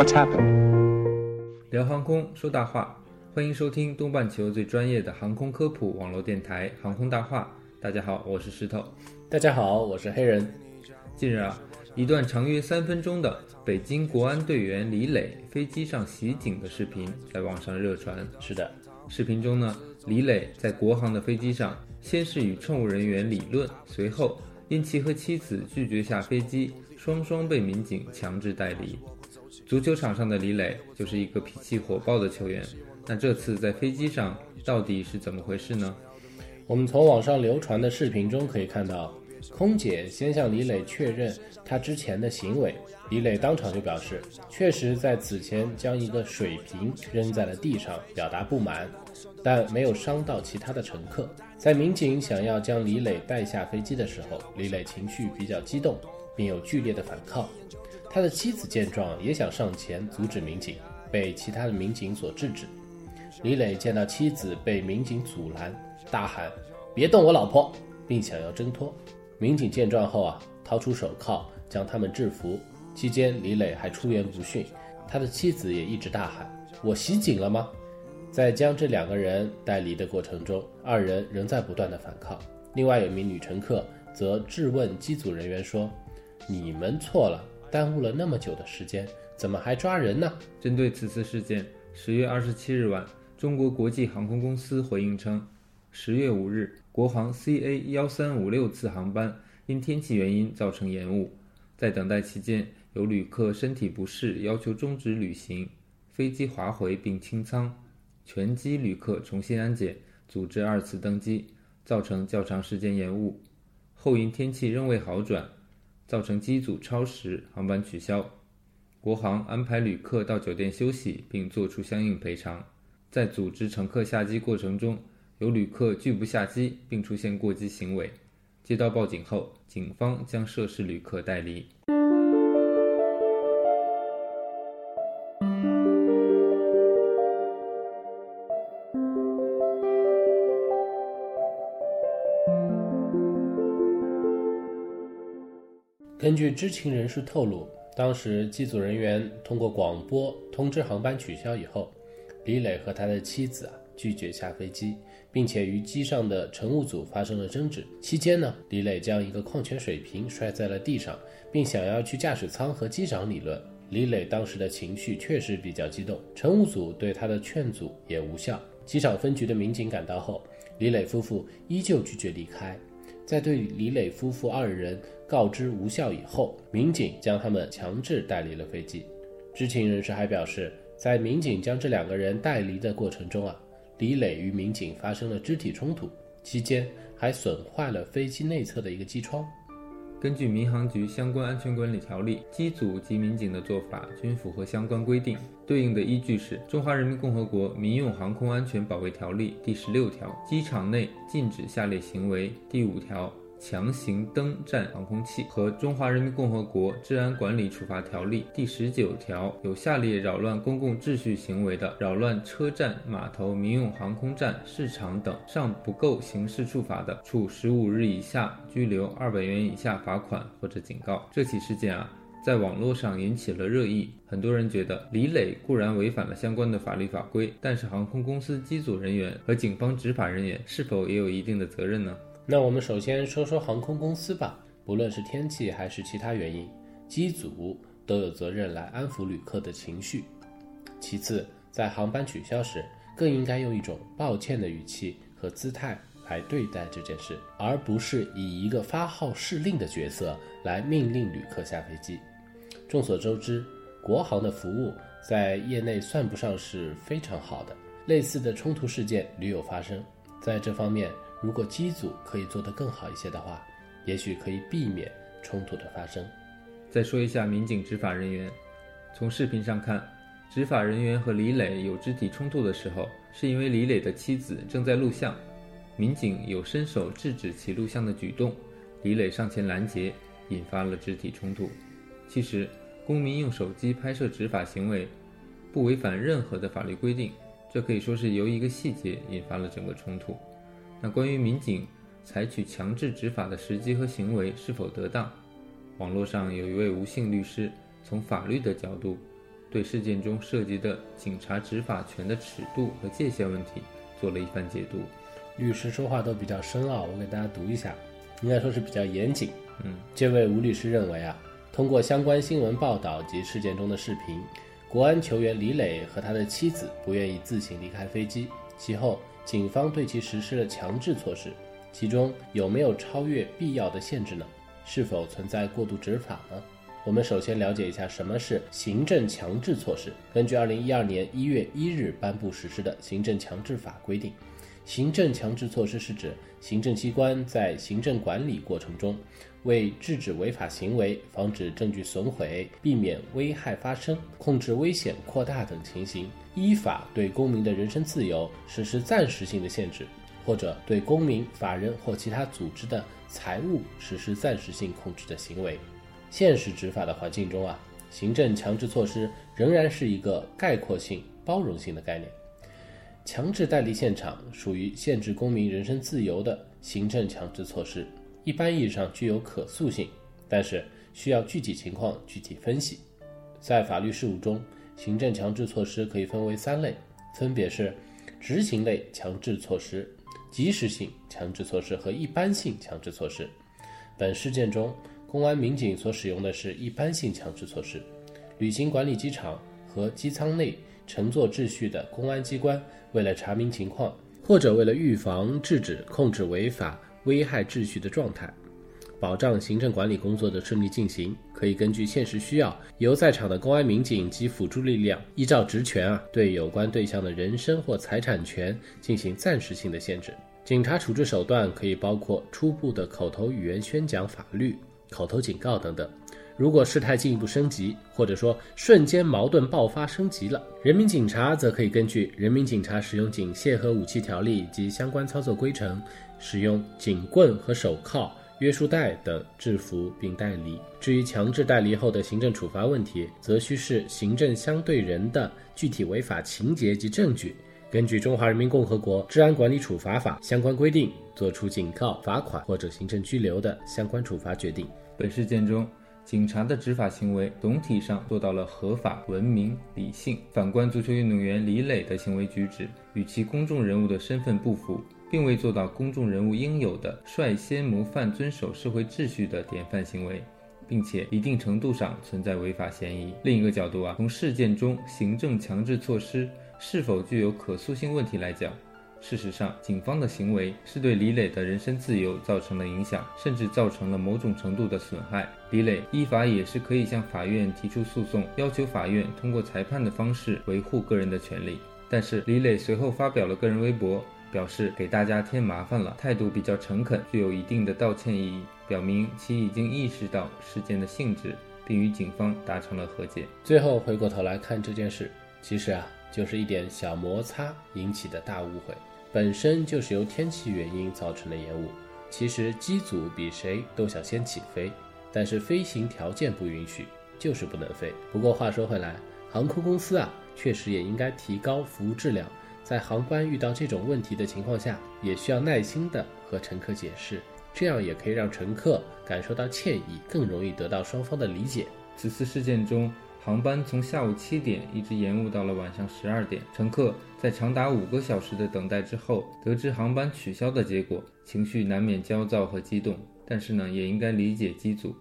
What's happened? 聊航空说大话，欢迎收听东半球最专业的航空科普网络电台《航空大话》。大家好，我是石头。大家好，我是黑人。近日啊，一段长约三分钟的北京国安队员李磊飞机上袭警的视频在网上热传。是的，视频中呢，李磊在国航的飞机上，先是与乘务人员理论，随后因其和妻子拒绝下飞机，双双被民警强制带离。足球场上的李磊就是一个脾气火爆的球员，那这次在飞机上到底是怎么回事呢？我们从网上流传的视频中可以看到，空姐先向李磊确认他之前的行为，李磊当场就表示，确实在此前将一个水瓶扔在了地上，表达不满，但没有伤到其他的乘客。在民警想要将李磊带下飞机的时候，李磊情绪比较激动，并有剧烈的反抗。他的妻子见状也想上前阻止民警，被其他的民警所制止。李磊见到妻子被民警阻拦，大喊：“别动我老婆！”并想要挣脱。民警见状后啊，掏出手铐将他们制服。期间，李磊还出言不逊，他的妻子也一直大喊：“我袭警了吗？”在将这两个人带离的过程中，二人仍在不断的反抗。另外有一名女乘客则质问机组人员说：“你们错了，耽误了那么久的时间，怎么还抓人呢？”针对此次事件，十月二十七日晚，中国国际航空公司回应称，十月五日，国航 CA 幺三五六次航班因天气原因造成延误，在等待期间，有旅客身体不适，要求终止旅行，飞机滑回并清仓，全机旅客重新安检，组织二次登机，造成较长时间延误。后因天气仍未好转，造成机组超时，航班取消。国航安排旅客到酒店休息，并作出相应赔偿。在组织乘客下机过程中，有旅客拒不下机，并出现过激行为。接到报警后，警方将涉事旅客带离。根据知情人士透露，当时机组人员通过广播通知航班取消以后，李磊和他的妻子啊拒绝下飞机，并且与机上的乘务组发生了争执。期间呢，李磊将一个矿泉水瓶摔在了地上，并想要去驾驶舱和机长理论。李磊当时的情绪确实比较激动，乘务组对他的劝阻也无效。机场分局的民警赶到后，李磊夫妇依旧拒绝离开。在对李磊夫妇二人告知无效以后，民警将他们强制带离了飞机。知情人士还表示，在民警将这两个人带离的过程中啊，李磊与民警发生了肢体冲突，期间还损坏了飞机内侧的一个机窗。根据民航局相关安全管理条例，机组及民警的做法均符合相关规定，对应的依据是《中华人民共和国民用航空安全保卫条例》第十六条“机场内禁止下列行为”，第五条“强行登占航空器”和《中华人民共和国治安管理处罚条例》第十九条有下列扰乱公共秩序行为的，扰乱车站、码头、民用航空站、市场等，尚不够刑事处罚的，处十五日以下拘留、二百元以下罚款或者警告。这起事件啊。在网络上引起了热议，很多人觉得李磊固然违反了相关的法律法规，但是航空公司机组人员和警方执法人员是否也有一定的责任呢？那我们首先说说航空公司吧，不论是天气还是其他原因，机组都有责任来安抚旅客的情绪。其次，在航班取消时，更应该用一种抱歉的语气和姿态来对待这件事，而不是以一个发号施令的角色来命令旅客下飞机。众所周知，国航的服务在业内算不上是非常好的，类似的冲突事件屡有发生。在这方面，如果机组可以做得更好一些的话，也许可以避免冲突的发生。再说一下民警执法人员，从视频上看，执法人员和李磊有肢体冲突的时候，是因为李磊的妻子正在录像，民警有伸手制止其录像的举动，李磊上前拦截，引发了肢体冲突。其实，公民用手机拍摄执法行为，不违反任何的法律规定，这可以说是由一个细节引发了整个冲突。那关于民警采取强制执法的时机和行为是否得当，网络上有一位吴姓律师从法律的角度，对事件中涉及的警察执法权的尺度和界限问题做了一番解读。律师说话都比较深奥，我给大家读一下，应该说是比较严谨。嗯，这位吴律师认为啊，通过相关新闻报道及事件中的视频，国安球员李磊和他的妻子不愿意自行离开飞机，其后。警方对其实施了强制措施，其中有没有超越必要的限制呢？是否存在过度执法呢？我们首先了解一下什么是行政强制措施。根据二零一二年一月一日颁布实施的行政强制法规定，行政强制措施是指行政机关在行政管理过程中，为制止违法行为、防止证据损毁、避免危害发生、控制危险扩大等情形。依法对公民的人身自由实施暂时性的限制，或者对公民、法人或其他组织的财物实施暂时性控制的行为。现实执法的环境中啊，行政强制措施仍然是一个概括性、包容性的概念。强制带离现场属于限制公民人身自由的行政强制措施，一般意义上具有可塑性，但是需要具体情况具体分析。在法律事务中。行政强制措施可以分为三类，分别是执行类强制措施、及时性强制措施和一般性强制措施。本事件中，公安民警所使用的是一般性强制措施。旅行管理机场和机舱内乘坐秩序的公安机关，为了查明情况，或者为了预防、制止、控制违法、危害秩序的状态。保障行政管理工作的顺利进行，可以根据现实需要，由在场的公安民警及辅助力量依照职权啊，对有关对象的人身或财产权进行暂时性的限制。警察处置手段可以包括初步的口头语言宣讲法律、口头警告等等。如果事态进一步升级，或者说瞬间矛盾爆发升级了，人民警察则可以根据《人民警察使用警械和武器条例》及相关操作规程，使用警棍和手铐。约束带等制服并带离。至于强制带离后的行政处罚问题，则需视行政相对人的具体违法情节及证据，根据《中华人民共和国治安管理处罚法》相关规定，作出警告、罚款或者行政拘留的相关处罚决定。本事件中，警察的执法行为总体上做到了合法、文明、理性。反观足球运动员李磊的行为举止，与其公众人物的身份不符。并未做到公众人物应有的率先模范遵守社会秩序的典范行为，并且一定程度上存在违法嫌疑。另一个角度啊，从事件中行政强制措施是否具有可塑性问题来讲，事实上，警方的行为是对李磊的人身自由造成了影响，甚至造成了某种程度的损害。李磊依法也是可以向法院提出诉讼，要求法院通过裁判的方式维护个人的权利。但是李磊随后发表了个人微博。表示给大家添麻烦了，态度比较诚恳，具有一定的道歉意义，表明其已经意识到事件的性质，并与警方达成了和解。最后回过头来看这件事，其实啊，就是一点小摩擦引起的大误会，本身就是由天气原因造成的延误。其实机组比谁都想先起飞，但是飞行条件不允许，就是不能飞。不过话说回来，航空公司啊，确实也应该提高服务质量。在航班遇到这种问题的情况下，也需要耐心地和乘客解释，这样也可以让乘客感受到歉意，更容易得到双方的理解。此次事件中，航班从下午七点一直延误到了晚上十二点，乘客在长达五个小时的等待之后，得知航班取消的结果，情绪难免焦躁和激动。但是呢，也应该理解机组，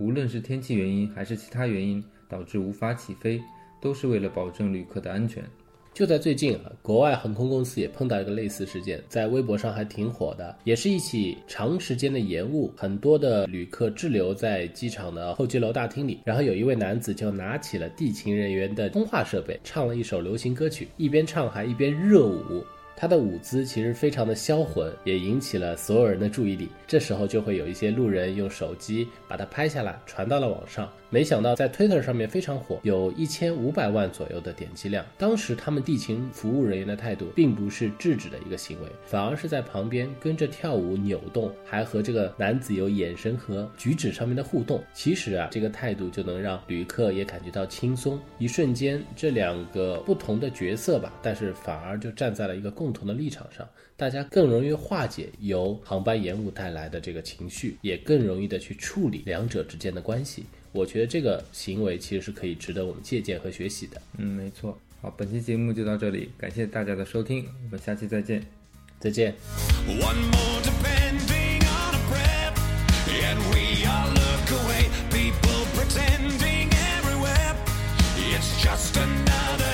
无论是天气原因还是其他原因导致无法起飞，都是为了保证旅客的安全。就在最近，国外航空公司也碰到一个类似事件，在微博上还挺火的，也是一起长时间的延误，很多的旅客滞留在机场的候机楼大厅里，然后有一位男子就拿起了地勤人员的通话设备，唱了一首流行歌曲，一边唱还一边热舞。他的舞姿其实非常的销魂，也引起了所有人的注意力。这时候就会有一些路人用手机把它拍下来，传到了网上。没想到在 Twitter 上面非常火，有一千五百万左右的点击量。当时他们地勤服务人员的态度，并不是制止的一个行为，反而是在旁边跟着跳舞扭动，还和这个男子有眼神和举止上面的互动。其实啊，这个态度就能让旅客也感觉到轻松。一瞬间，这两个不同的角色吧，但是反而就站在了一个共共同的立场上，大家更容易化解由航班延误带来的这个情绪，也更容易的去处理两者之间的关系。我觉得这个行为其实是可以值得我们借鉴和学习的。嗯，没错。好，本期节目就到这里，感谢大家的收听，我们下期再见。再见。One more depending on a breath, and we all look away. People pretending everywhere. It's just another.